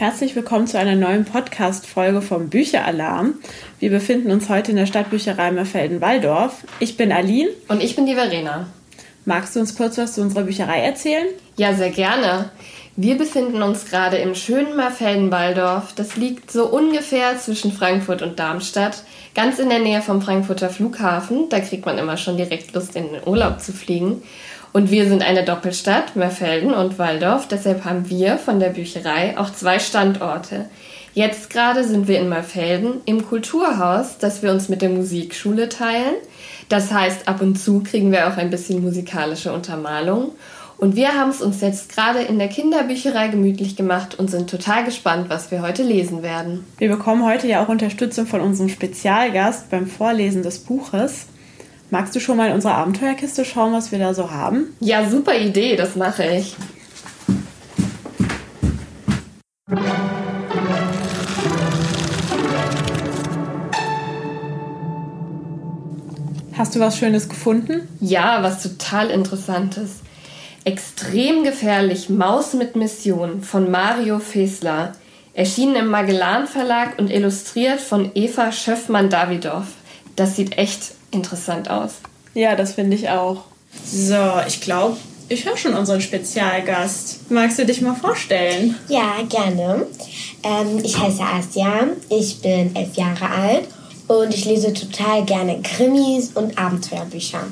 Herzlich willkommen zu einer neuen Podcast-Folge vom Bücheralarm. Wir befinden uns heute in der Stadtbücherei Merfelden-Walldorf. Ich bin Aline. Und ich bin die Verena. Magst du uns kurz was zu unserer Bücherei erzählen? Ja, sehr gerne. Wir befinden uns gerade im schönen Merfelden-Walldorf. Das liegt so ungefähr zwischen Frankfurt und Darmstadt, ganz in der Nähe vom Frankfurter Flughafen. Da kriegt man immer schon direkt Lust, in den Urlaub zu fliegen. Und wir sind eine Doppelstadt, Merfelden und Walldorf. Deshalb haben wir von der Bücherei auch zwei Standorte. Jetzt gerade sind wir in Merfelden im Kulturhaus, das wir uns mit der Musikschule teilen. Das heißt, ab und zu kriegen wir auch ein bisschen musikalische Untermalung. Und wir haben es uns jetzt gerade in der Kinderbücherei gemütlich gemacht und sind total gespannt, was wir heute lesen werden. Wir bekommen heute ja auch Unterstützung von unserem Spezialgast beim Vorlesen des Buches. Magst du schon mal in unsere Abenteuerkiste schauen, was wir da so haben? Ja, super Idee, das mache ich. Hast du was Schönes gefunden? Ja, was total Interessantes. Extrem gefährlich Maus mit Mission von Mario Fesler. Erschienen im Magellan Verlag und illustriert von Eva Schöffmann-Davidoff. Das sieht echt interessant aus. Ja, das finde ich auch. So, ich glaube, ich höre schon unseren Spezialgast. Magst du dich mal vorstellen? Ja, gerne. Ähm, ich heiße Asia, ich bin elf Jahre alt und ich lese total gerne Krimis und Abenteuerbücher.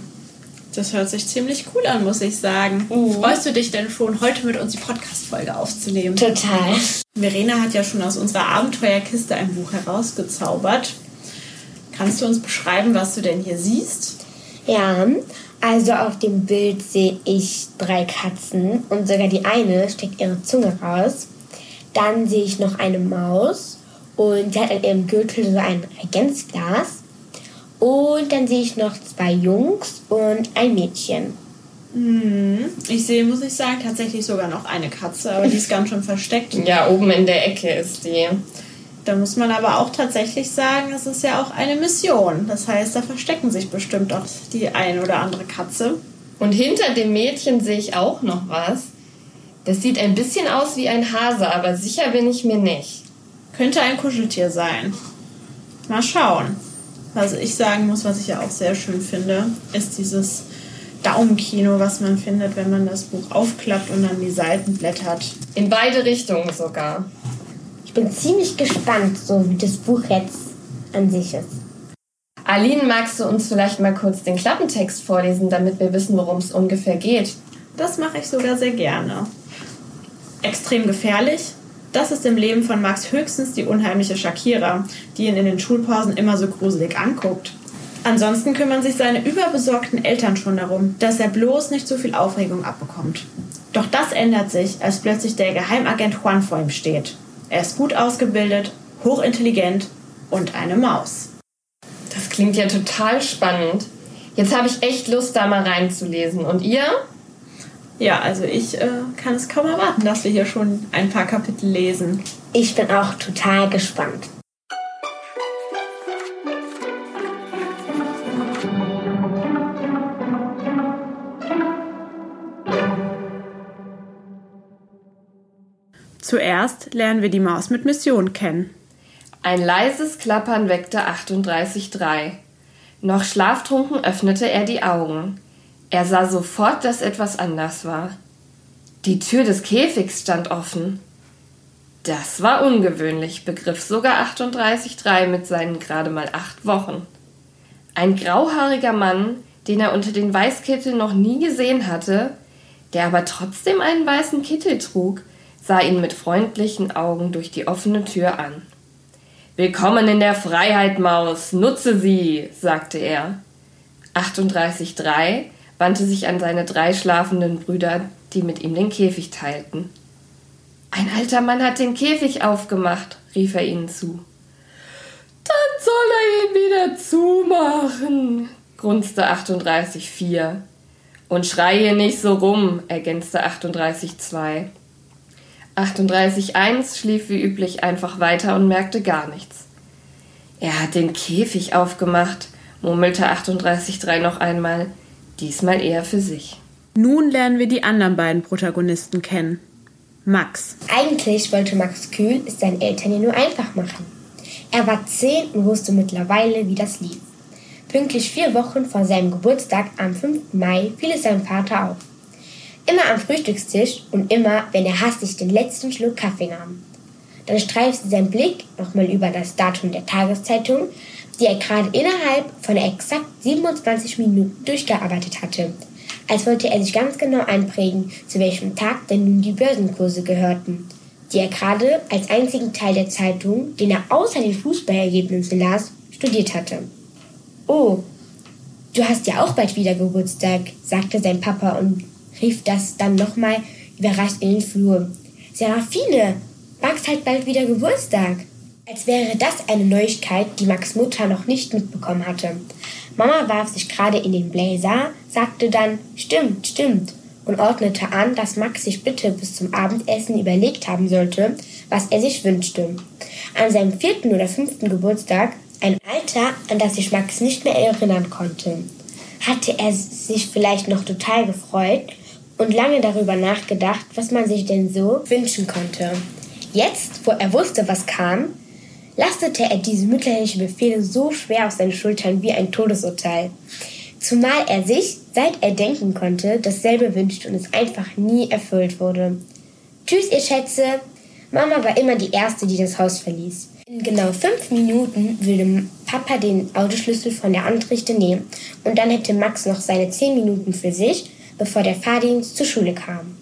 Das hört sich ziemlich cool an, muss ich sagen. Mhm. Freust du dich denn schon, heute mit uns die Podcast-Folge aufzunehmen? Total. Verena hat ja schon aus unserer Abenteuerkiste ein Buch herausgezaubert. Kannst du uns beschreiben, was du denn hier siehst? Ja, also auf dem Bild sehe ich drei Katzen und sogar die eine steckt ihre Zunge raus. Dann sehe ich noch eine Maus und die hat an ihrem Gürtel so ein Reagenzglas. Und dann sehe ich noch zwei Jungs und ein Mädchen. Hm, ich sehe, muss ich sagen, tatsächlich sogar noch eine Katze, aber die ist ganz schön versteckt. Ja, oben in der Ecke ist die. Da muss man aber auch tatsächlich sagen, es ist ja auch eine Mission. Das heißt, da verstecken sich bestimmt auch die ein oder andere Katze. Und hinter dem Mädchen sehe ich auch noch was. Das sieht ein bisschen aus wie ein Hase, aber sicher bin ich mir nicht. Könnte ein Kuscheltier sein. Mal schauen. Was ich sagen muss, was ich ja auch sehr schön finde, ist dieses Daumenkino, was man findet, wenn man das Buch aufklappt und dann die Seiten blättert. In beide Richtungen sogar. Ich bin ziemlich gespannt, so wie das Buch jetzt an sich ist. Aline, magst du uns vielleicht mal kurz den Klappentext vorlesen, damit wir wissen, worum es ungefähr geht? Das mache ich sogar sehr gerne. Extrem gefährlich. Das ist im Leben von Max höchstens die unheimliche Shakira, die ihn in den Schulpausen immer so gruselig anguckt. Ansonsten kümmern sich seine überbesorgten Eltern schon darum, dass er bloß nicht so viel Aufregung abbekommt. Doch das ändert sich, als plötzlich der Geheimagent Juan vor ihm steht. Er ist gut ausgebildet, hochintelligent und eine Maus. Das klingt ja total spannend. Jetzt habe ich echt Lust, da mal reinzulesen. Und ihr? Ja, also ich äh, kann es kaum erwarten, dass wir hier schon ein paar Kapitel lesen. Ich bin auch total gespannt. Zuerst lernen wir die Maus mit Mission kennen. Ein leises Klappern weckte 38.3. Noch schlaftrunken öffnete er die Augen. Er sah sofort, dass etwas anders war. Die Tür des Käfigs stand offen. Das war ungewöhnlich, begriff sogar 38.3 mit seinen gerade mal acht Wochen. Ein grauhaariger Mann, den er unter den Weißkittel noch nie gesehen hatte, der aber trotzdem einen weißen Kittel trug, sah ihn mit freundlichen Augen durch die offene Tür an. Willkommen in der Freiheit, Maus, nutze sie, sagte er. 38.3 wandte sich an seine drei schlafenden Brüder, die mit ihm den Käfig teilten. Ein alter Mann hat den Käfig aufgemacht, rief er ihnen zu. Dann soll er ihn wieder zumachen, grunzte 38.4. Und schreie nicht so rum, ergänzte 38.2. 38.1 schlief wie üblich einfach weiter und merkte gar nichts. Er hat den Käfig aufgemacht, murmelte 38.3 noch einmal, diesmal eher für sich. Nun lernen wir die anderen beiden Protagonisten kennen. Max. Eigentlich wollte Max Kühl es seinen Eltern ja nur einfach machen. Er war zehn und wusste mittlerweile, wie das lief. Pünktlich vier Wochen vor seinem Geburtstag am 5. Mai fiel es seinem Vater auf. Immer am Frühstückstisch und immer, wenn er hastig den letzten Schluck Kaffee nahm. Dann streifte sein Blick nochmal über das Datum der Tageszeitung, die er gerade innerhalb von exakt 27 Minuten durchgearbeitet hatte, als wollte er sich ganz genau einprägen, zu welchem Tag denn nun die Börsenkurse gehörten, die er gerade als einzigen Teil der Zeitung, den er außer den Fußballergebnissen las, studiert hatte. Oh, du hast ja auch bald wieder Geburtstag, sagte sein Papa und rief das dann nochmal überrascht in den Flur. Serafine, Max hat bald wieder Geburtstag. Als wäre das eine Neuigkeit, die Max Mutter noch nicht mitbekommen hatte. Mama warf sich gerade in den Blazer, sagte dann Stimmt, stimmt und ordnete an, dass Max sich bitte bis zum Abendessen überlegt haben sollte, was er sich wünschte. An seinem vierten oder fünften Geburtstag, ein Alter, an das sich Max nicht mehr erinnern konnte, hatte er sich vielleicht noch total gefreut und lange darüber nachgedacht, was man sich denn so wünschen konnte. Jetzt, wo er wusste, was kam, lastete er diese mütterlichen Befehle so schwer auf seinen Schultern wie ein Todesurteil. Zumal er sich, seit er denken konnte, dasselbe wünschte und es einfach nie erfüllt wurde. Tschüss, ihr Schätze! Mama war immer die Erste, die das Haus verließ. In genau fünf Minuten würde Papa den Autoschlüssel von der Antrichte nehmen und dann hätte Max noch seine zehn Minuten für sich, bevor der Fahrdienst zur Schule kam.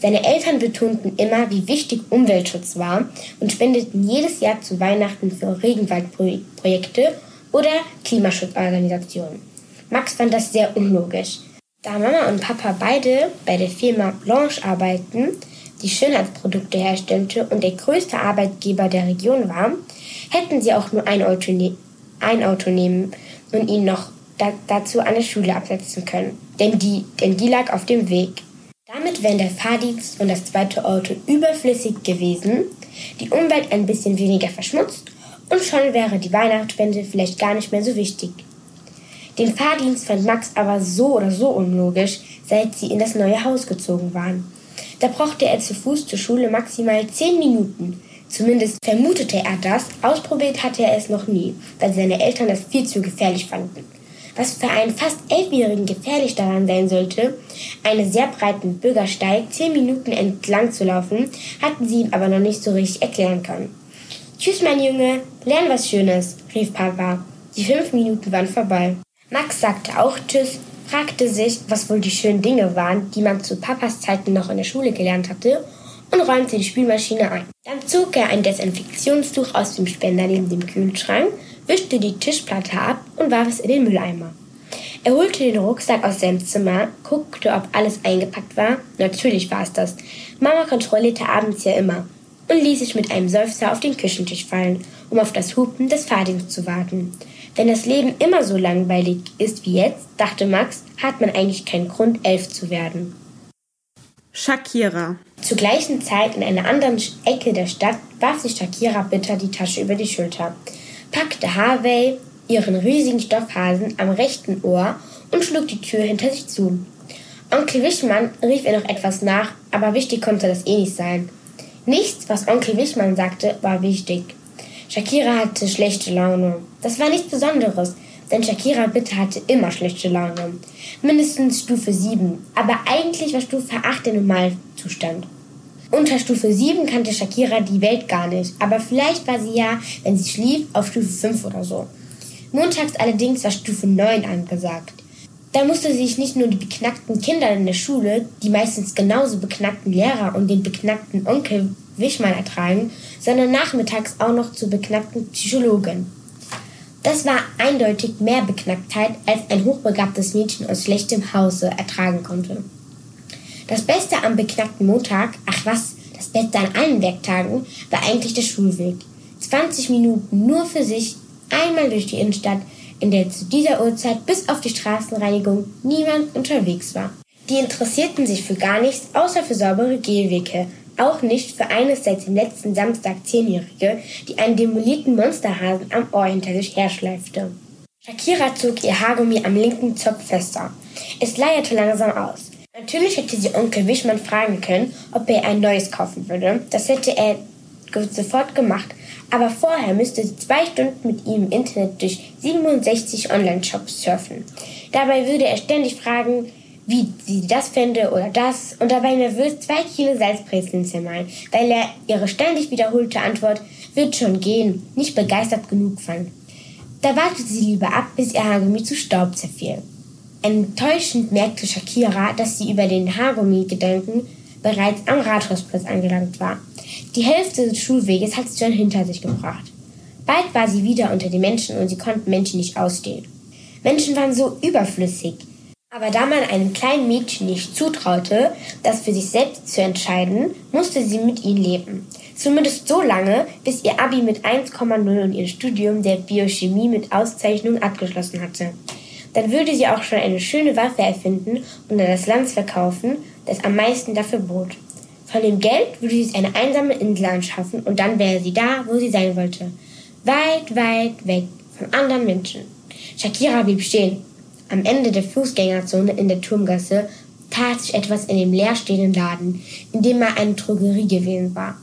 Seine Eltern betonten immer, wie wichtig Umweltschutz war und spendeten jedes Jahr zu Weihnachten für Regenwaldprojekte oder Klimaschutzorganisationen. Max fand das sehr unlogisch. Da Mama und Papa beide bei der Firma Blanche arbeiten, die Schönheitsprodukte herstellte und der größte Arbeitgeber der Region war, hätten sie auch nur ein Auto, ne ein Auto nehmen und ihn noch da dazu der Schule absetzen können. Denn die, denn die lag auf dem Weg. Damit wären der Fahrdienst und das zweite Auto überflüssig gewesen, die Umwelt ein bisschen weniger verschmutzt und schon wäre die Weihnachtsspende vielleicht gar nicht mehr so wichtig. Den Fahrdienst fand Max aber so oder so unlogisch, seit sie in das neue Haus gezogen waren. Da brauchte er zu Fuß zur Schule maximal zehn Minuten. Zumindest vermutete er das, ausprobiert hatte er es noch nie, weil seine Eltern das viel zu gefährlich fanden was für einen fast Elfjährigen gefährlich daran sein sollte, einen sehr breiten Bürgersteig zehn Minuten entlang zu laufen, hatten sie ihm aber noch nicht so richtig erklären können. Tschüss, mein Junge, lern was Schönes, rief Papa. Die fünf Minuten waren vorbei. Max sagte auch Tschüss, fragte sich, was wohl die schönen Dinge waren, die man zu Papas Zeiten noch in der Schule gelernt hatte, und räumte die Spülmaschine ein. Dann zog er ein Desinfektionstuch aus dem Spender neben dem Kühlschrank wischte die Tischplatte ab und warf es in den Mülleimer. Er holte den Rucksack aus seinem Zimmer, guckte, ob alles eingepackt war. Natürlich war es das. Mama kontrollierte abends ja immer und ließ sich mit einem Seufzer auf den Küchentisch fallen, um auf das Hupen des Fahrdienstes zu warten. Wenn das Leben immer so langweilig ist wie jetzt, dachte Max, hat man eigentlich keinen Grund, elf zu werden. Shakira. Zur gleichen Zeit in einer anderen Ecke der Stadt warf sich Shakira bitter die Tasche über die Schulter packte Harvey ihren riesigen Stoffhasen am rechten Ohr und schlug die Tür hinter sich zu. Onkel Wichmann rief ihr noch etwas nach, aber wichtig konnte das eh nicht sein. Nichts, was Onkel Wichmann sagte, war wichtig. Shakira hatte schlechte Laune. Das war nichts Besonderes, denn Shakira bitte hatte immer schlechte Laune. Mindestens Stufe 7, aber eigentlich war Stufe 8 der Normalzustand. Unter Stufe 7 kannte Shakira die Welt gar nicht, aber vielleicht war sie ja, wenn sie schlief, auf Stufe 5 oder so. Montags allerdings war Stufe 9 angesagt. Da musste sich nicht nur die beknackten Kinder in der Schule, die meistens genauso beknackten Lehrer und den beknackten Onkel Wichmann ertragen, sondern nachmittags auch noch zur beknackten Psychologin. Das war eindeutig mehr Beknacktheit, als ein hochbegabtes Mädchen aus schlechtem Hause ertragen konnte. Das Beste am beknackten Montag, ach was, das Beste an allen Werktagen, war eigentlich der Schulweg. 20 Minuten nur für sich, einmal durch die Innenstadt, in der zu dieser Uhrzeit bis auf die Straßenreinigung niemand unterwegs war. Die interessierten sich für gar nichts, außer für saubere Gehwege. Auch nicht für eines seit dem letzten Samstag Zehnjährige, die einen demolierten Monsterhasen am Ohr hinter sich herschleifte. Shakira zog ihr Haargummi am linken Zopf fester. Es leierte langsam aus. Natürlich hätte sie Onkel Wischmann fragen können, ob er ein neues kaufen würde. Das hätte er sofort gemacht. Aber vorher müsste sie zwei Stunden mit ihm im Internet durch 67 Online-Shops surfen. Dabei würde er ständig fragen, wie sie das fände oder das und dabei nervös zwei Kilo Salzbrezeln zermalen, weil er ihre ständig wiederholte Antwort wird schon gehen nicht begeistert genug fand. Da wartete sie lieber ab, bis ihr Haargummi zu Staub zerfiel. Enttäuschend merkte Shakira, dass sie über den Haargummi-Gedanken bereits am Rathausplatz angelangt war. Die Hälfte des Schulweges hatte sie schon hinter sich gebracht. Bald war sie wieder unter den Menschen und sie konnten Menschen nicht ausstehen. Menschen waren so überflüssig. Aber da man einem kleinen Mädchen nicht zutraute, das für sich selbst zu entscheiden, musste sie mit ihnen leben. Zumindest so lange, bis ihr Abi mit 1,0 und ihr Studium der Biochemie mit Auszeichnung abgeschlossen hatte. Dann würde sie auch schon eine schöne Waffe erfinden und an das Land verkaufen, das am meisten dafür bot. Von dem Geld würde sie eine einsame Insel anschaffen und dann wäre sie da, wo sie sein wollte. Weit, weit weg von anderen Menschen. Shakira blieb stehen. Am Ende der Fußgängerzone in der Turmgasse tat sich etwas in dem leerstehenden Laden, in dem mal eine Drogerie gewesen war.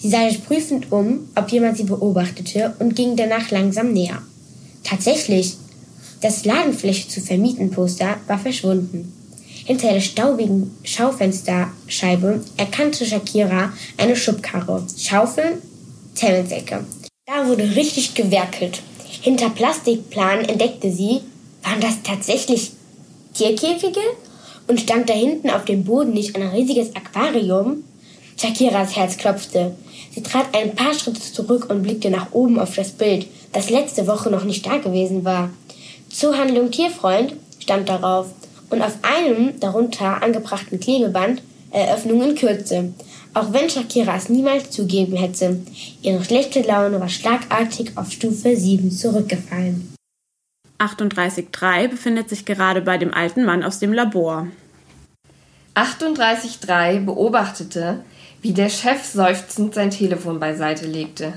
Sie sah sich prüfend um, ob jemand sie beobachtete und ging danach langsam näher. Tatsächlich, das Ladenfläche zu vermieten Poster war verschwunden. Hinter der staubigen Schaufensterscheibe erkannte Shakira eine Schubkarre, Schaufeln, Zellsäcke. Da wurde richtig gewerkelt. Hinter Plastikplanen entdeckte sie, waren das tatsächlich Tierkäfige? Und stand da hinten auf dem Boden nicht ein riesiges Aquarium? Shakiras Herz klopfte. Sie trat ein paar Schritte zurück und blickte nach oben auf das Bild, das letzte Woche noch nicht da gewesen war. Zuhandlung Tierfreund stand darauf und auf einem darunter angebrachten Klebeband Eröffnung in Kürze. Auch wenn Shakira es niemals zugeben hätte, ihre schlechte Laune war schlagartig auf Stufe 7 zurückgefallen. 38.3 befindet sich gerade bei dem alten Mann aus dem Labor. 38.3 beobachtete, wie der Chef seufzend sein Telefon beiseite legte.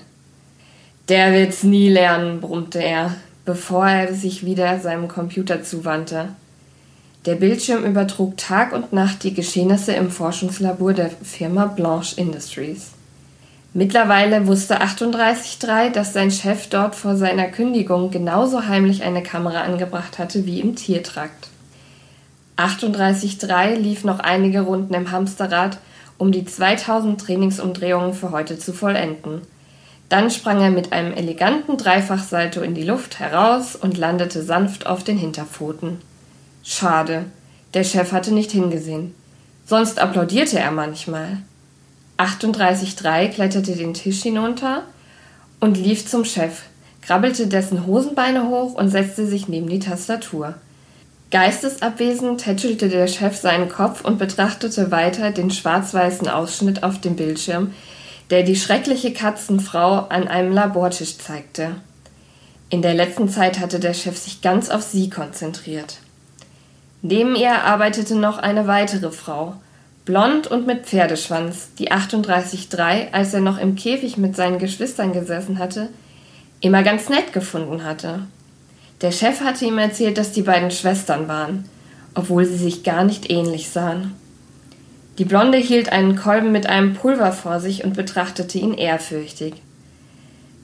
Der wird's nie lernen, brummte er bevor er sich wieder seinem Computer zuwandte. Der Bildschirm übertrug Tag und Nacht die Geschehnisse im Forschungslabor der Firma Blanche Industries. Mittlerweile wusste 38.3, dass sein Chef dort vor seiner Kündigung genauso heimlich eine Kamera angebracht hatte wie im Tiertrakt. 38.3 lief noch einige Runden im Hamsterrad, um die 2000 Trainingsumdrehungen für heute zu vollenden. Dann sprang er mit einem eleganten Dreifachsalto in die Luft heraus und landete sanft auf den Hinterpfoten. Schade, der Chef hatte nicht hingesehen. Sonst applaudierte er manchmal. 38.3 kletterte den Tisch hinunter und lief zum Chef, krabbelte dessen Hosenbeine hoch und setzte sich neben die Tastatur. Geistesabwesend tätschelte der Chef seinen Kopf und betrachtete weiter den schwarz-weißen Ausschnitt auf dem Bildschirm, der die schreckliche Katzenfrau an einem Labortisch zeigte. In der letzten Zeit hatte der Chef sich ganz auf sie konzentriert. Neben ihr arbeitete noch eine weitere Frau, blond und mit Pferdeschwanz, die 38,3, als er noch im Käfig mit seinen Geschwistern gesessen hatte, immer ganz nett gefunden hatte. Der Chef hatte ihm erzählt, dass die beiden Schwestern waren, obwohl sie sich gar nicht ähnlich sahen. Die Blonde hielt einen Kolben mit einem Pulver vor sich und betrachtete ihn ehrfürchtig.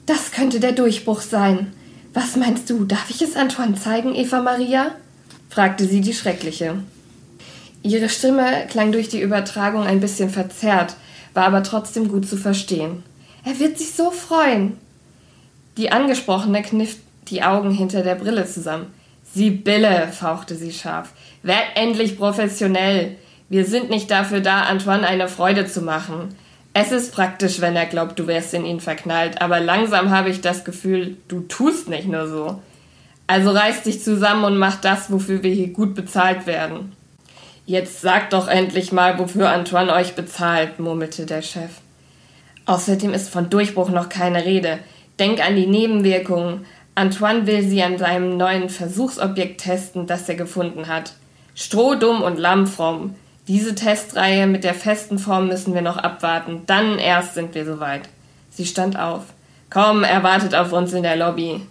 Das könnte der Durchbruch sein. Was meinst du, darf ich es Antoine zeigen, Eva Maria? fragte sie die Schreckliche. Ihre Stimme klang durch die Übertragung ein bisschen verzerrt, war aber trotzdem gut zu verstehen. Er wird sich so freuen. Die Angesprochene kniff die Augen hinter der Brille zusammen. Sibylle, fauchte sie scharf. Werd endlich professionell. Wir sind nicht dafür da, Antoine eine Freude zu machen. Es ist praktisch, wenn er glaubt, du wärst in ihn verknallt, aber langsam habe ich das Gefühl, du tust nicht nur so. Also reiß dich zusammen und mach das, wofür wir hier gut bezahlt werden. Jetzt sagt doch endlich mal, wofür Antoine euch bezahlt, murmelte der Chef. Außerdem ist von Durchbruch noch keine Rede. Denk an die Nebenwirkungen. Antoine will sie an seinem neuen Versuchsobjekt testen, das er gefunden hat. Strohdumm und lammfromm. Diese Testreihe mit der festen Form müssen wir noch abwarten. Dann erst sind wir soweit. Sie stand auf. Komm, er wartet auf uns in der Lobby.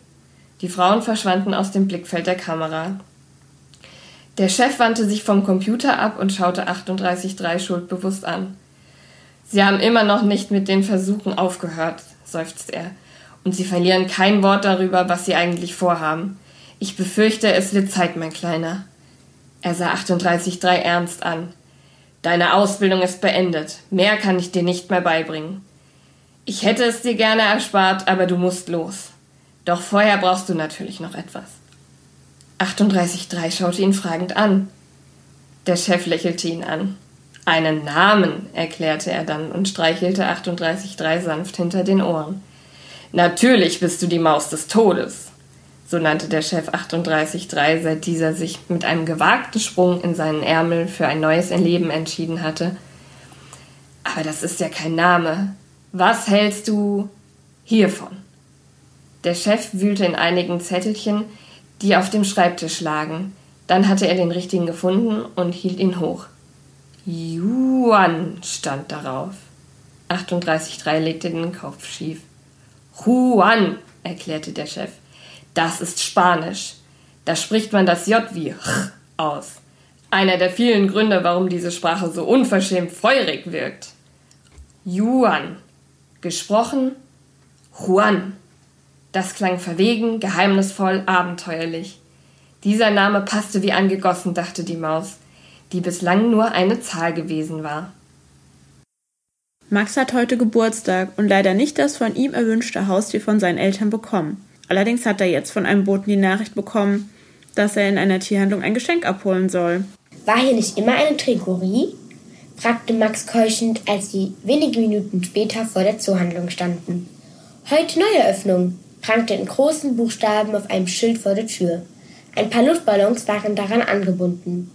Die Frauen verschwanden aus dem Blickfeld der Kamera. Der Chef wandte sich vom Computer ab und schaute 38.3 schuldbewusst an. Sie haben immer noch nicht mit den Versuchen aufgehört, seufzt er. Und Sie verlieren kein Wort darüber, was Sie eigentlich vorhaben. Ich befürchte, es wird Zeit, mein Kleiner. Er sah 38.3 ernst an. Deine Ausbildung ist beendet. Mehr kann ich dir nicht mehr beibringen. Ich hätte es dir gerne erspart, aber du musst los. Doch vorher brauchst du natürlich noch etwas. 38.3 schaute ihn fragend an. Der Chef lächelte ihn an. Einen Namen, erklärte er dann und streichelte 38.3 sanft hinter den Ohren. Natürlich bist du die Maus des Todes. So nannte der Chef 38.3, seit dieser sich mit einem gewagten Sprung in seinen Ärmel für ein neues Leben entschieden hatte. Aber das ist ja kein Name. Was hältst du hiervon? Der Chef wühlte in einigen Zettelchen, die auf dem Schreibtisch lagen. Dann hatte er den richtigen gefunden und hielt ihn hoch. Juan stand darauf. 38.3 legte den Kopf schief. Juan, erklärte der Chef. Das ist Spanisch. Da spricht man das J wie ch aus. Einer der vielen Gründe, warum diese Sprache so unverschämt feurig wirkt. Juan. Gesprochen Juan. Das klang verwegen, geheimnisvoll, abenteuerlich. Dieser Name passte wie angegossen, dachte die Maus, die bislang nur eine Zahl gewesen war. Max hat heute Geburtstag und leider nicht das von ihm erwünschte Haustier von seinen Eltern bekommen. Allerdings hat er jetzt von einem Boten die Nachricht bekommen, dass er in einer Tierhandlung ein Geschenk abholen soll. War hier nicht immer eine Trigorie? fragte Max keuchend, als sie wenige Minuten später vor der Zoohandlung standen. Heute Neueröffnung, prangte in großen Buchstaben auf einem Schild vor der Tür. Ein paar Luftballons waren daran angebunden.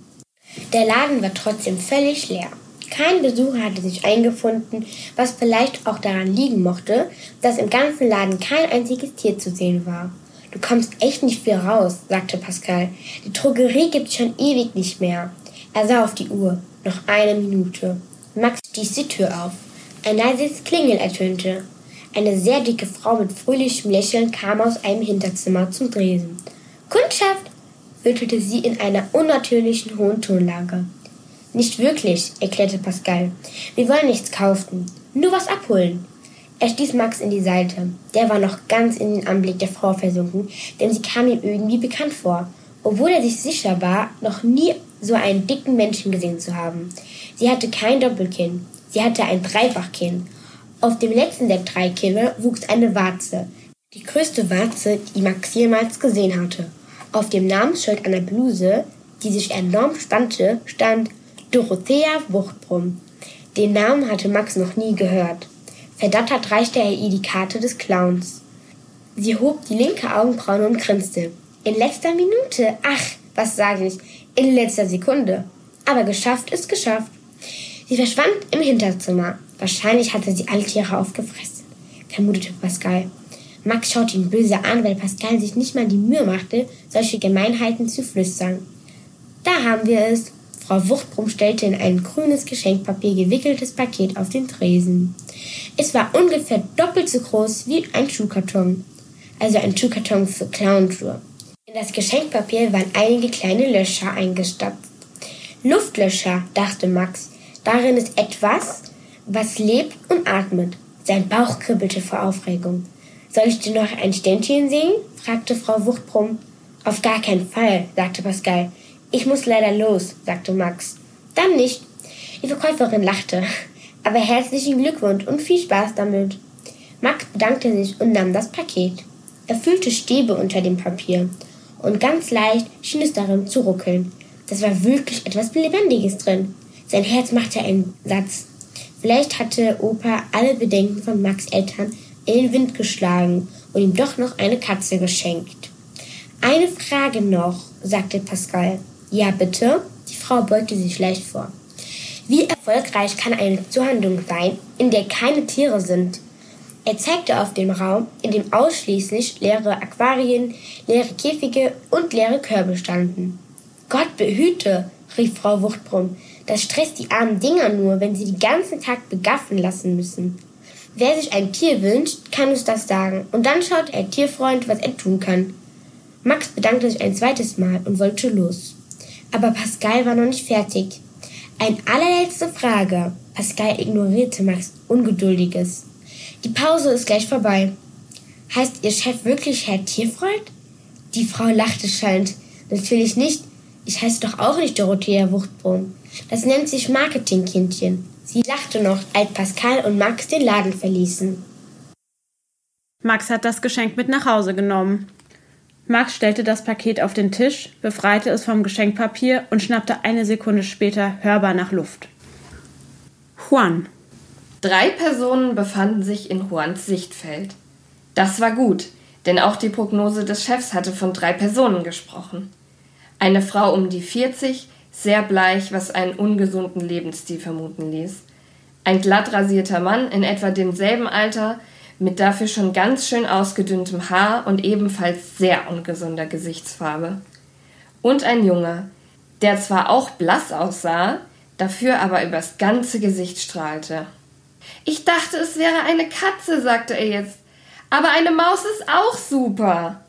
Der Laden war trotzdem völlig leer. Kein Besucher hatte sich eingefunden, was vielleicht auch daran liegen mochte, dass im ganzen Laden kein einziges Tier zu sehen war. Du kommst echt nicht viel raus, sagte Pascal. Die Drogerie gibt's schon ewig nicht mehr. Er sah auf die Uhr. Noch eine Minute. Max stieß die Tür auf. Ein leises Klingel ertönte. Eine sehr dicke Frau mit fröhlichem Lächeln kam aus einem Hinterzimmer zum Dresen. Kundschaft, wirtelte sie in einer unnatürlichen hohen Tonlage. Nicht wirklich, erklärte Pascal. Wir wollen nichts kaufen, nur was abholen. Er stieß Max in die Seite. Der war noch ganz in den Anblick der Frau versunken, denn sie kam ihm irgendwie bekannt vor, obwohl er sich sicher war, noch nie so einen dicken Menschen gesehen zu haben. Sie hatte kein Doppelkinn, sie hatte ein Dreifachkinn. Auf dem letzten der drei Kinne wuchs eine Warze, die größte Warze, die Max jemals gesehen hatte. Auf dem Namensschild einer Bluse, die sich enorm spannte, stand Dorothea Wuchtbrumm. Den Namen hatte Max noch nie gehört. Verdattert reichte er ihr die Karte des Clowns. Sie hob die linke Augenbraue und grinste. In letzter Minute. Ach, was sage ich? In letzter Sekunde. Aber geschafft ist geschafft. Sie verschwand im Hinterzimmer. Wahrscheinlich hatte sie alle Tiere aufgefressen, vermutete Pascal. Max schaute ihn böse an, weil Pascal sich nicht mal die Mühe machte, solche Gemeinheiten zu flüstern. Da haben wir es, Frau Wuchtbrumm stellte in ein grünes Geschenkpapier gewickeltes Paket auf den Tresen. Es war ungefähr doppelt so groß wie ein Schuhkarton. Also ein Schuhkarton für Clownschuhe. In das Geschenkpapier waren einige kleine Löcher eingestopft. Luftlöscher, dachte Max. Darin ist etwas, was lebt und atmet. Sein Bauch kribbelte vor Aufregung. Soll ich dir noch ein Ständchen singen? fragte Frau Wuchtbrumm. Auf gar keinen Fall, sagte Pascal. Ich muss leider los, sagte Max. Dann nicht. Die Verkäuferin lachte. Aber herzlichen Glückwunsch und viel Spaß damit. Max bedankte sich und nahm das Paket. Er fühlte Stäbe unter dem Papier und ganz leicht schien es darin zu ruckeln. Das war wirklich etwas Lebendiges drin. Sein Herz machte einen Satz. Vielleicht hatte Opa alle Bedenken von Max Eltern in den Wind geschlagen und ihm doch noch eine Katze geschenkt. Eine Frage noch, sagte Pascal. Ja, bitte? Die Frau beugte sich leicht vor. Wie erfolgreich kann eine Zuhandlung sein, in der keine Tiere sind? Er zeigte auf den Raum, in dem ausschließlich leere Aquarien, leere Käfige und leere Körbe standen. Gott behüte, rief Frau Wuchtbrumm. Das stresst die armen Dinger nur, wenn sie den ganzen Tag begaffen lassen müssen. Wer sich ein Tier wünscht, kann uns das sagen, und dann schaut der Tierfreund, was er tun kann. Max bedankte sich ein zweites Mal und wollte los. Aber Pascal war noch nicht fertig. Eine allerletzte Frage. Pascal ignorierte Max Ungeduldiges. Die Pause ist gleich vorbei. Heißt Ihr Chef wirklich Herr Tierfreund? Die Frau lachte schallend. Natürlich nicht. Ich heiße doch auch nicht Dorothea Wuchtbrunn. Das nennt sich Marketingkindchen. Sie lachte noch, als Pascal und Max den Laden verließen. Max hat das Geschenk mit nach Hause genommen. Max stellte das Paket auf den Tisch, befreite es vom Geschenkpapier und schnappte eine Sekunde später hörbar nach Luft. Juan. Drei Personen befanden sich in Juans Sichtfeld. Das war gut, denn auch die Prognose des Chefs hatte von drei Personen gesprochen. Eine Frau um die 40, sehr bleich, was einen ungesunden Lebensstil vermuten ließ. Ein glatt rasierter Mann in etwa demselben Alter, mit dafür schon ganz schön ausgedünntem Haar und ebenfalls sehr ungesunder Gesichtsfarbe. Und ein Junge, der zwar auch blass aussah, dafür aber übers ganze Gesicht strahlte. Ich dachte, es wäre eine Katze, sagte er jetzt. Aber eine Maus ist auch super.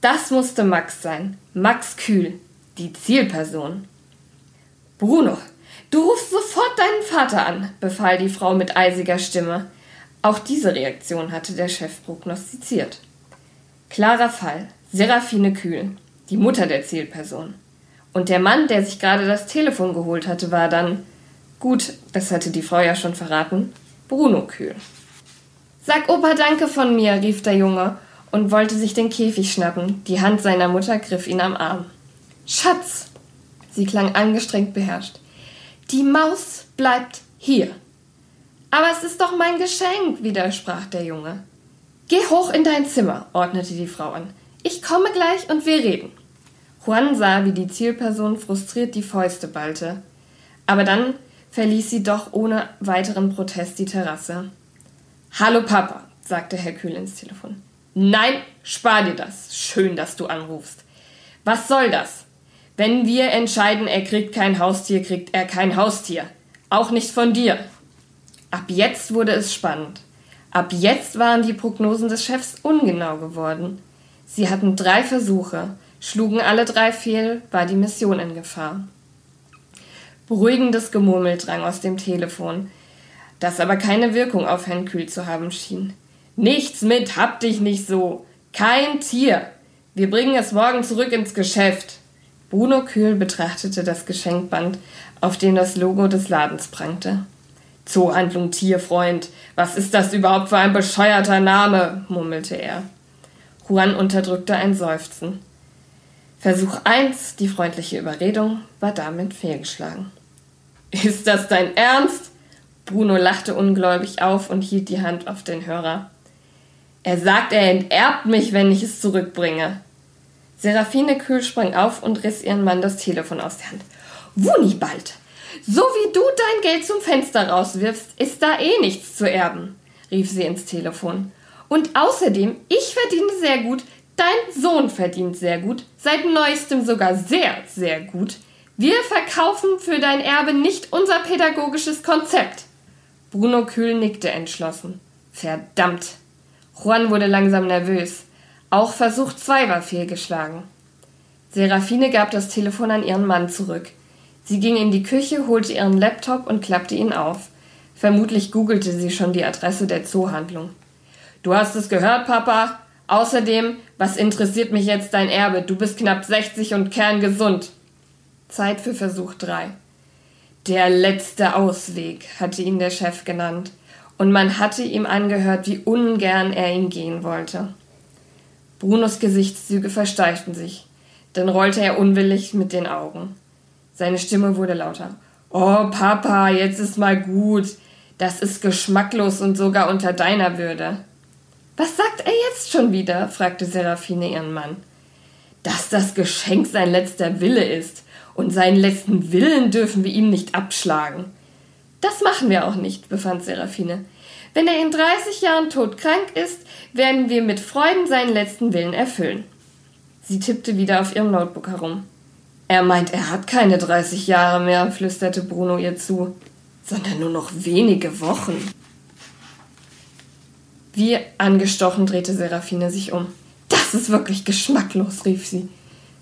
Das musste Max sein. Max Kühl, die Zielperson. Bruno, du rufst sofort deinen Vater an, befahl die Frau mit eisiger Stimme. Auch diese Reaktion hatte der Chef prognostiziert. Klarer Fall. Seraphine Kühl, die Mutter der Zielperson. Und der Mann, der sich gerade das Telefon geholt hatte, war dann, gut, das hatte die Frau ja schon verraten, Bruno Kühl. Sag Opa Danke von mir, rief der Junge und wollte sich den Käfig schnappen. Die Hand seiner Mutter griff ihn am Arm. Schatz! Sie klang angestrengt beherrscht. Die Maus bleibt hier. Aber es ist doch mein Geschenk, widersprach der Junge. Geh hoch in dein Zimmer, ordnete die Frau an. Ich komme gleich und wir reden. Juan sah, wie die Zielperson frustriert die Fäuste ballte. Aber dann verließ sie doch ohne weiteren Protest die Terrasse. Hallo Papa, sagte Herr Kühl ins Telefon. Nein, spar dir das. Schön, dass du anrufst. Was soll das? Wenn wir entscheiden, er kriegt kein Haustier, kriegt er kein Haustier. Auch nicht von dir. Ab jetzt wurde es spannend. Ab jetzt waren die Prognosen des Chefs ungenau geworden. Sie hatten drei Versuche, schlugen alle drei fehl, war die Mission in Gefahr. Beruhigendes Gemurmel drang aus dem Telefon, das aber keine Wirkung auf Herrn Kühl zu haben schien. Nichts mit, hab dich nicht so. Kein Tier. Wir bringen es morgen zurück ins Geschäft. Bruno Kühl betrachtete das Geschenkband, auf dem das Logo des Ladens prangte. Zoohandlung Tierfreund, was ist das überhaupt für ein bescheuerter Name? murmelte er. Juan unterdrückte ein Seufzen. Versuch eins, die freundliche Überredung, war damit fehlgeschlagen. Ist das dein Ernst? Bruno lachte ungläubig auf und hielt die Hand auf den Hörer. Er sagt, er enterbt mich, wenn ich es zurückbringe. Seraphine Kühl sprang auf und riss ihren Mann das Telefon aus der Hand. Wunibald! So wie du dein Geld zum Fenster rauswirfst, ist da eh nichts zu erben, rief sie ins Telefon. Und außerdem, ich verdiene sehr gut, dein Sohn verdient sehr gut, seit neuestem sogar sehr, sehr gut. Wir verkaufen für dein Erbe nicht unser pädagogisches Konzept. Bruno Kühl nickte entschlossen. Verdammt. Juan wurde langsam nervös. Auch Versuch 2 war fehlgeschlagen. Seraphine gab das Telefon an ihren Mann zurück. Sie ging in die Küche, holte ihren Laptop und klappte ihn auf. Vermutlich googelte sie schon die Adresse der Zoohandlung. Du hast es gehört, Papa? Außerdem, was interessiert mich jetzt dein Erbe? Du bist knapp 60 und kerngesund. Zeit für Versuch 3. Der letzte Ausweg, hatte ihn der Chef genannt, und man hatte ihm angehört, wie ungern er ihn gehen wollte. Brunos Gesichtszüge versteiften sich, dann rollte er unwillig mit den Augen. Seine Stimme wurde lauter. Oh, Papa, jetzt ist mal gut. Das ist geschmacklos und sogar unter deiner Würde. Was sagt er jetzt schon wieder? fragte Seraphine ihren Mann. Dass das Geschenk sein letzter Wille ist, und seinen letzten Willen dürfen wir ihm nicht abschlagen. Das machen wir auch nicht, befand Seraphine. Wenn er in 30 Jahren todkrank ist, werden wir mit Freuden seinen letzten Willen erfüllen. Sie tippte wieder auf ihrem Notebook herum. Er meint, er hat keine 30 Jahre mehr, flüsterte Bruno ihr zu, sondern nur noch wenige Wochen. Wie angestochen drehte Seraphine sich um. Das ist wirklich geschmacklos, rief sie.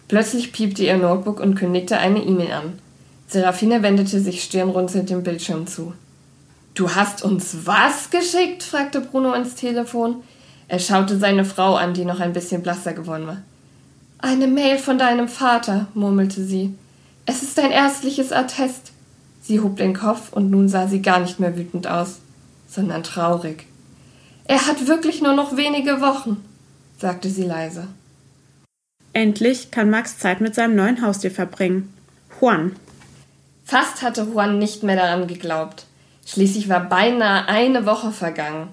Plötzlich piepte ihr Notebook und kündigte eine E-Mail an. Serafine wendete sich stirnrunzelnd dem Bildschirm zu. Du hast uns was geschickt? fragte Bruno ins Telefon. Er schaute seine Frau an, die noch ein bisschen blasser geworden war. Eine Mail von deinem Vater, murmelte sie. Es ist ein ärztliches Attest. Sie hob den Kopf und nun sah sie gar nicht mehr wütend aus, sondern traurig. Er hat wirklich nur noch wenige Wochen, sagte sie leise. Endlich kann Max Zeit mit seinem neuen Haustier verbringen. Juan. Fast hatte Juan nicht mehr daran geglaubt. Schließlich war beinahe eine Woche vergangen.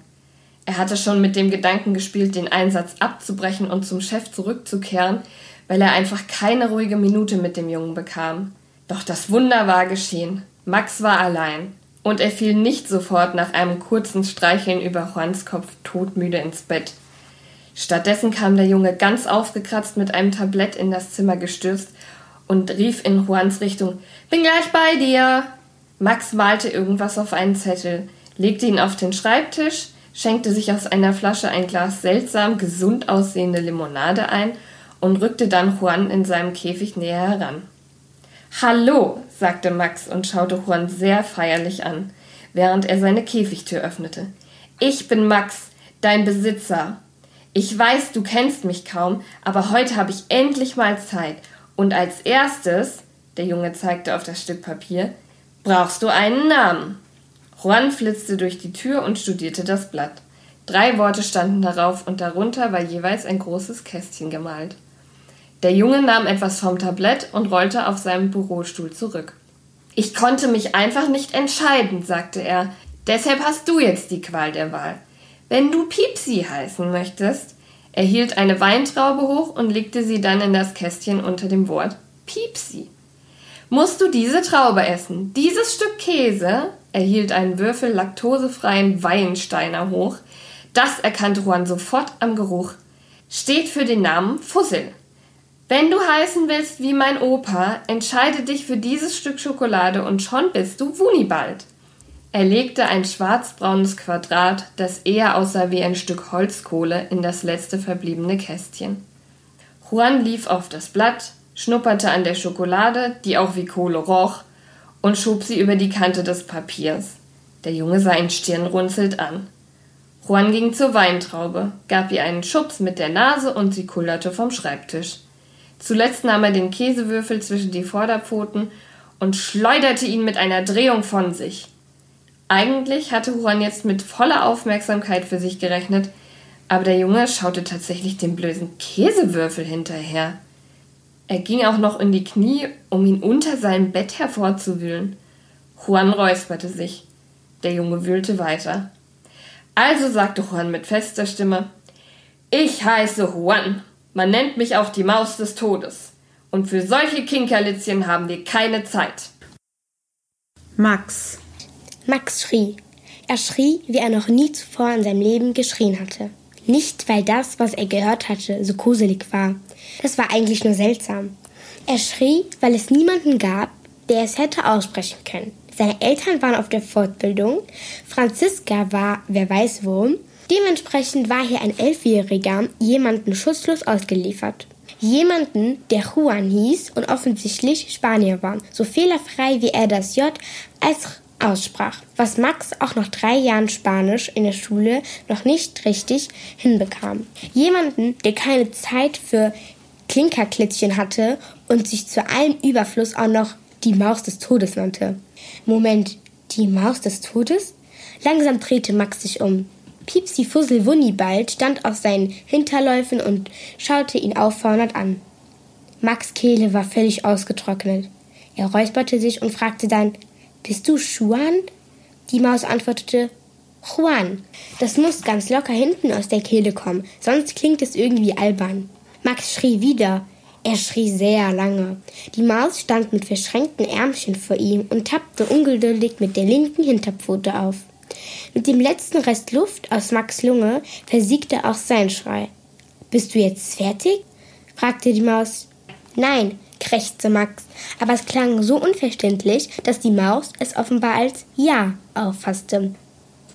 Er hatte schon mit dem Gedanken gespielt, den Einsatz abzubrechen und zum Chef zurückzukehren, weil er einfach keine ruhige Minute mit dem Jungen bekam. Doch das Wunder war geschehen. Max war allein. Und er fiel nicht sofort nach einem kurzen Streicheln über Juans Kopf todmüde ins Bett. Stattdessen kam der Junge ganz aufgekratzt mit einem Tablett in das Zimmer gestürzt und rief in Juans Richtung Bin gleich bei dir. Max malte irgendwas auf einen Zettel, legte ihn auf den Schreibtisch, schenkte sich aus einer Flasche ein Glas seltsam gesund aussehende Limonade ein und rückte dann Juan in seinem Käfig näher heran. Hallo, sagte Max und schaute Juan sehr feierlich an, während er seine Käfigtür öffnete. Ich bin Max, dein Besitzer. Ich weiß, du kennst mich kaum, aber heute habe ich endlich mal Zeit. Und als erstes, der Junge zeigte auf das Stück Papier, brauchst du einen Namen. Juan flitzte durch die Tür und studierte das Blatt. Drei Worte standen darauf und darunter war jeweils ein großes Kästchen gemalt. Der Junge nahm etwas vom Tablett und rollte auf seinem Bürostuhl zurück. Ich konnte mich einfach nicht entscheiden, sagte er. Deshalb hast du jetzt die Qual der Wahl. Wenn du Piepsi heißen möchtest, er hielt eine Weintraube hoch und legte sie dann in das Kästchen unter dem Wort Piepsi. Musst du diese Traube essen, dieses Stück Käse, er hielt einen Würfel laktosefreien Weinsteiner hoch, das erkannte Juan sofort am Geruch, steht für den Namen Fussel. Wenn du heißen willst wie mein Opa, entscheide dich für dieses Stück Schokolade und schon bist du Wunibald. Er legte ein schwarzbraunes Quadrat, das eher aussah wie ein Stück Holzkohle, in das letzte verbliebene Kästchen. Juan lief auf das Blatt, schnupperte an der Schokolade, die auch wie Kohle roch, und schob sie über die Kante des Papiers. Der Junge sah ihn stirnrunzelnd an. Juan ging zur Weintraube, gab ihr einen Schubs mit der Nase und sie kullerte vom Schreibtisch. Zuletzt nahm er den Käsewürfel zwischen die Vorderpfoten und schleuderte ihn mit einer Drehung von sich. Eigentlich hatte Juan jetzt mit voller Aufmerksamkeit für sich gerechnet, aber der Junge schaute tatsächlich dem blöden Käsewürfel hinterher. Er ging auch noch in die Knie, um ihn unter seinem Bett hervorzuwühlen. Juan räusperte sich. Der Junge wühlte weiter. Also sagte Juan mit fester Stimme Ich heiße Juan man nennt mich auch die Maus des Todes. Und für solche Kinkerlitzchen haben wir keine Zeit. Max. Max schrie. Er schrie, wie er noch nie zuvor in seinem Leben geschrien hatte. Nicht, weil das, was er gehört hatte, so gruselig war. Das war eigentlich nur seltsam. Er schrie, weil es niemanden gab, der es hätte aussprechen können. Seine Eltern waren auf der Fortbildung. Franziska war, wer weiß wo, Dementsprechend war hier ein Elfjähriger jemanden schutzlos ausgeliefert. Jemanden, der Juan hieß und offensichtlich Spanier war, so fehlerfrei wie er das J als aussprach, was Max auch nach drei Jahren Spanisch in der Schule noch nicht richtig hinbekam. Jemanden, der keine Zeit für Klinkerklitzchen hatte und sich zu allem Überfluss auch noch die Maus des Todes nannte. Moment, die Maus des Todes? Langsam drehte Max sich um. Piepsi Fussel Wunnibald stand auf seinen Hinterläufen und schaute ihn auffordernd an. Max Kehle war völlig ausgetrocknet. Er räusperte sich und fragte dann, Bist du Juan? Die Maus antwortete, Juan. Das muss ganz locker hinten aus der Kehle kommen, sonst klingt es irgendwie albern. Max schrie wieder. Er schrie sehr lange. Die Maus stand mit verschränkten Ärmchen vor ihm und tappte ungeduldig mit der linken Hinterpfote auf. Mit dem letzten Rest Luft aus Max Lunge versiegte auch sein Schrei. Bist du jetzt fertig? fragte die Maus. Nein, krächzte Max, aber es klang so unverständlich, dass die Maus es offenbar als Ja auffasste.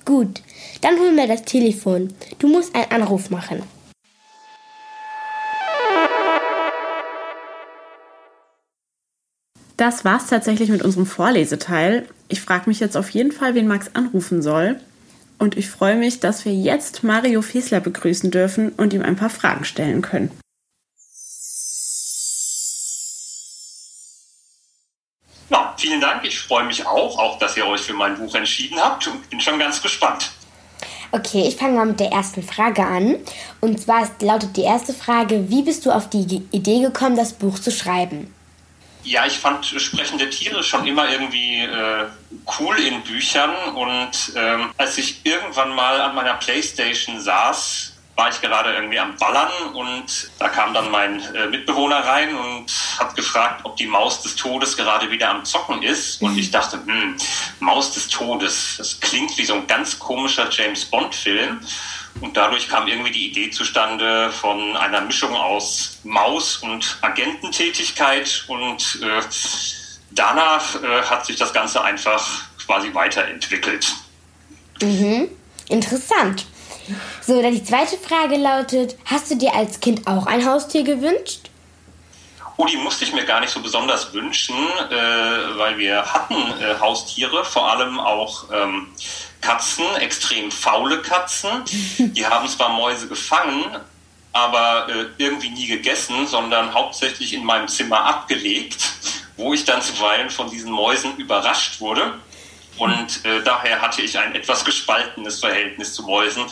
Gut, dann hol mir das Telefon. Du musst einen Anruf machen. Das war's tatsächlich mit unserem Vorleseteil. Ich frage mich jetzt auf jeden Fall, wen Max anrufen soll. Und ich freue mich, dass wir jetzt Mario Fesler begrüßen dürfen und ihm ein paar Fragen stellen können. Ja, vielen Dank. Ich freue mich auch, auch dass ihr euch für mein Buch entschieden habt und bin schon ganz gespannt. Okay, ich fange mal mit der ersten Frage an. Und zwar lautet die erste Frage, wie bist du auf die Idee gekommen, das Buch zu schreiben? Ja, ich fand sprechende Tiere schon immer irgendwie äh, cool in Büchern und ähm, als ich irgendwann mal an meiner Playstation saß, war ich gerade irgendwie am Ballern und da kam dann mein äh, Mitbewohner rein und hat gefragt, ob die Maus des Todes gerade wieder am Zocken ist. Und ich dachte, hm, Maus des Todes, das klingt wie so ein ganz komischer James Bond-Film. Und dadurch kam irgendwie die Idee zustande von einer Mischung aus Maus und Agententätigkeit und äh, danach äh, hat sich das Ganze einfach quasi weiterentwickelt. Mhm. Interessant. So, dann die zweite Frage lautet: Hast du dir als Kind auch ein Haustier gewünscht? Oh, die musste ich mir gar nicht so besonders wünschen, äh, weil wir hatten äh, Haustiere, vor allem auch ähm, Katzen, extrem faule Katzen. Die haben zwar Mäuse gefangen, aber äh, irgendwie nie gegessen, sondern hauptsächlich in meinem Zimmer abgelegt, wo ich dann zuweilen von diesen Mäusen überrascht wurde. Und äh, daher hatte ich ein etwas gespaltenes Verhältnis zu Mäusen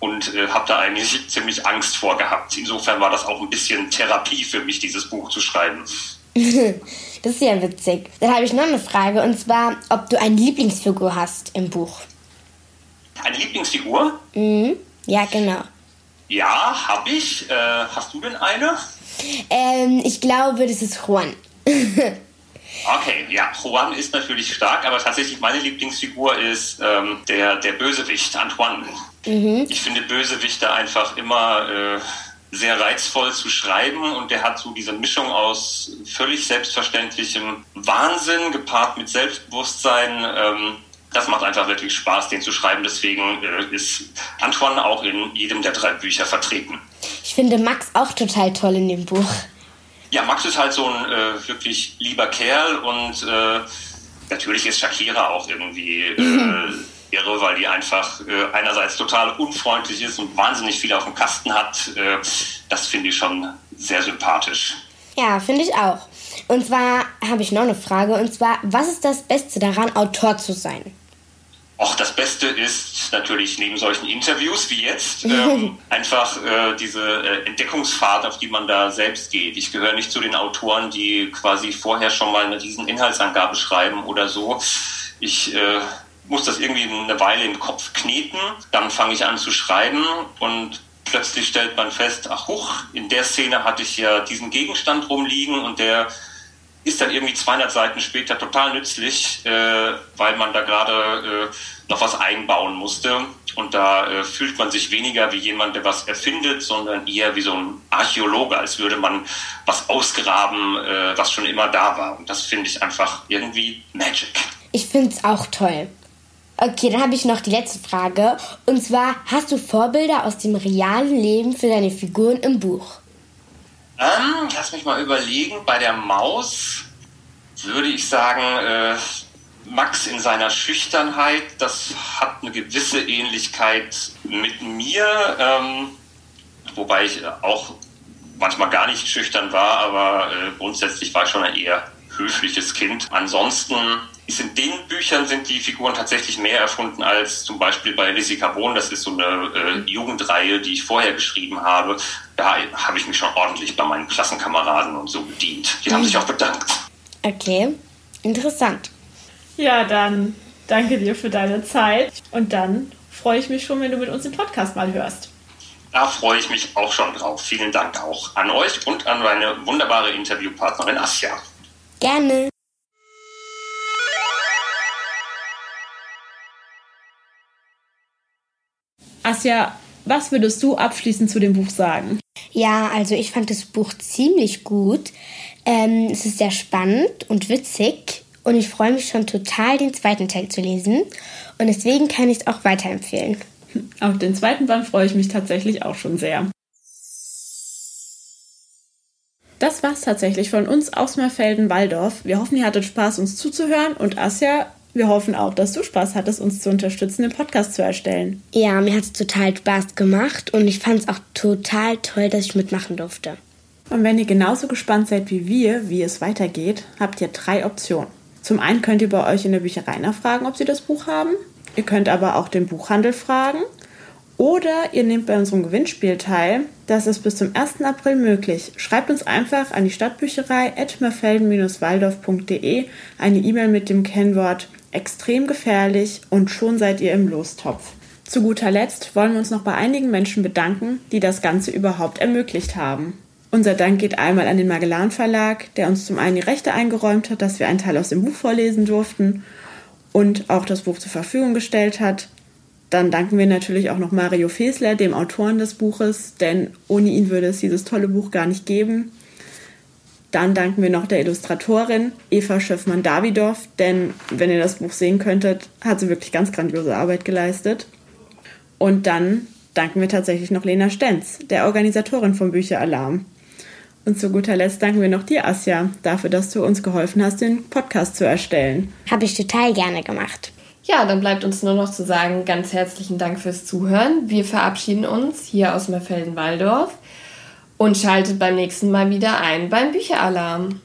und äh, habe da eigentlich ziemlich Angst vor gehabt. Insofern war das auch ein bisschen Therapie für mich, dieses Buch zu schreiben. das ist ja witzig. Dann habe ich noch eine Frage und zwar, ob du eine Lieblingsfigur hast im Buch. Eine Lieblingsfigur? Mhm. Ja, genau. Ja, habe ich. Äh, hast du denn eine? Ähm, ich glaube, das ist Juan. Okay, ja, Juan ist natürlich stark, aber tatsächlich meine Lieblingsfigur ist ähm, der, der Bösewicht, Antoine. Mhm. Ich finde Bösewichte einfach immer äh, sehr reizvoll zu schreiben und der hat so diese Mischung aus völlig selbstverständlichem Wahnsinn gepaart mit Selbstbewusstsein. Ähm, das macht einfach wirklich Spaß, den zu schreiben. Deswegen äh, ist Antoine auch in jedem der drei Bücher vertreten. Ich finde Max auch total toll in dem Buch. Ja, Max ist halt so ein äh, wirklich lieber Kerl und äh, natürlich ist Shakira auch irgendwie äh, irre, weil die einfach äh, einerseits total unfreundlich ist und wahnsinnig viel auf dem Kasten hat. Äh, das finde ich schon sehr sympathisch. Ja, finde ich auch. Und zwar habe ich noch eine Frage und zwar, was ist das Beste daran, Autor zu sein? Auch das Beste ist natürlich neben solchen Interviews wie jetzt ähm, einfach äh, diese äh, Entdeckungsfahrt, auf die man da selbst geht. Ich gehöre nicht zu den Autoren, die quasi vorher schon mal eine riesen Inhaltsangabe schreiben oder so. Ich äh, muss das irgendwie eine Weile im Kopf kneten, dann fange ich an zu schreiben und plötzlich stellt man fest, ach huch, in der Szene hatte ich ja diesen Gegenstand rumliegen und der ist dann irgendwie 200 Seiten später total nützlich, äh, weil man da gerade äh, noch was einbauen musste. Und da äh, fühlt man sich weniger wie jemand, der was erfindet, sondern eher wie so ein Archäologe, als würde man was ausgraben, äh, was schon immer da war. Und das finde ich einfach irgendwie Magic. Ich finde es auch toll. Okay, dann habe ich noch die letzte Frage. Und zwar, hast du Vorbilder aus dem realen Leben für deine Figuren im Buch? Ähm, lass mich mal überlegen. Bei der Maus würde ich sagen, äh, Max in seiner Schüchternheit, das hat eine gewisse Ähnlichkeit mit mir, ähm, wobei ich auch manchmal gar nicht schüchtern war, aber äh, grundsätzlich war ich schon ein eher höfliches Kind. Ansonsten ist in den Büchern sind die Figuren tatsächlich mehr erfunden als zum Beispiel bei Lizzie Carbon. Das ist so eine äh, Jugendreihe, die ich vorher geschrieben habe. Da habe ich mich schon ordentlich bei meinen Klassenkameraden und so bedient. Die haben sich auch bedankt. Okay, interessant. Ja, dann danke dir für deine Zeit und dann freue ich mich schon, wenn du mit uns den Podcast mal hörst. Da freue ich mich auch schon drauf. Vielen Dank auch an euch und an meine wunderbare Interviewpartnerin Asja. Gerne. Asja, was würdest du abschließend zu dem Buch sagen? Ja, also ich fand das Buch ziemlich gut. Ähm, es ist sehr spannend und witzig und ich freue mich schon total, den zweiten Teil zu lesen. Und deswegen kann ich es auch weiterempfehlen. Auf den zweiten Band freue ich mich tatsächlich auch schon sehr. Das war's tatsächlich von uns aus Merfelden-Walldorf. Wir hoffen, ihr hattet Spaß, uns zuzuhören. Und Asja, wir hoffen auch, dass du Spaß hattest, uns zu unterstützen, den Podcast zu erstellen. Ja, mir hat es total Spaß gemacht und ich fand es auch total toll, dass ich mitmachen durfte. Und wenn ihr genauso gespannt seid wie wir, wie es weitergeht, habt ihr drei Optionen. Zum einen könnt ihr bei euch in der Bücherei nachfragen, ob sie das Buch haben. Ihr könnt aber auch den Buchhandel fragen. Oder ihr nehmt bei unserem Gewinnspiel teil. Das ist bis zum 1. April möglich. Schreibt uns einfach an die Stadtbücherei etmerfelden-waldorf.de eine E-Mail mit dem Kennwort extrem gefährlich und schon seid ihr im Lostopf. Zu guter Letzt wollen wir uns noch bei einigen Menschen bedanken, die das Ganze überhaupt ermöglicht haben. Unser Dank geht einmal an den Magellan Verlag, der uns zum einen die Rechte eingeräumt hat, dass wir einen Teil aus dem Buch vorlesen durften und auch das Buch zur Verfügung gestellt hat. Dann danken wir natürlich auch noch Mario Fesler, dem Autoren des Buches, denn ohne ihn würde es dieses tolle Buch gar nicht geben. Dann danken wir noch der Illustratorin Eva Schöffmann-Davidoff, denn wenn ihr das Buch sehen könntet, hat sie wirklich ganz grandiose Arbeit geleistet. Und dann danken wir tatsächlich noch Lena Stenz, der Organisatorin vom Bücheralarm. Und zu guter Letzt danken wir noch dir, Asja, dafür, dass du uns geholfen hast, den Podcast zu erstellen. Habe ich total gerne gemacht. Ja, dann bleibt uns nur noch zu sagen, ganz herzlichen Dank fürs Zuhören. Wir verabschieden uns hier aus Merfelden-Walldorf und schaltet beim nächsten Mal wieder ein beim Bücheralarm.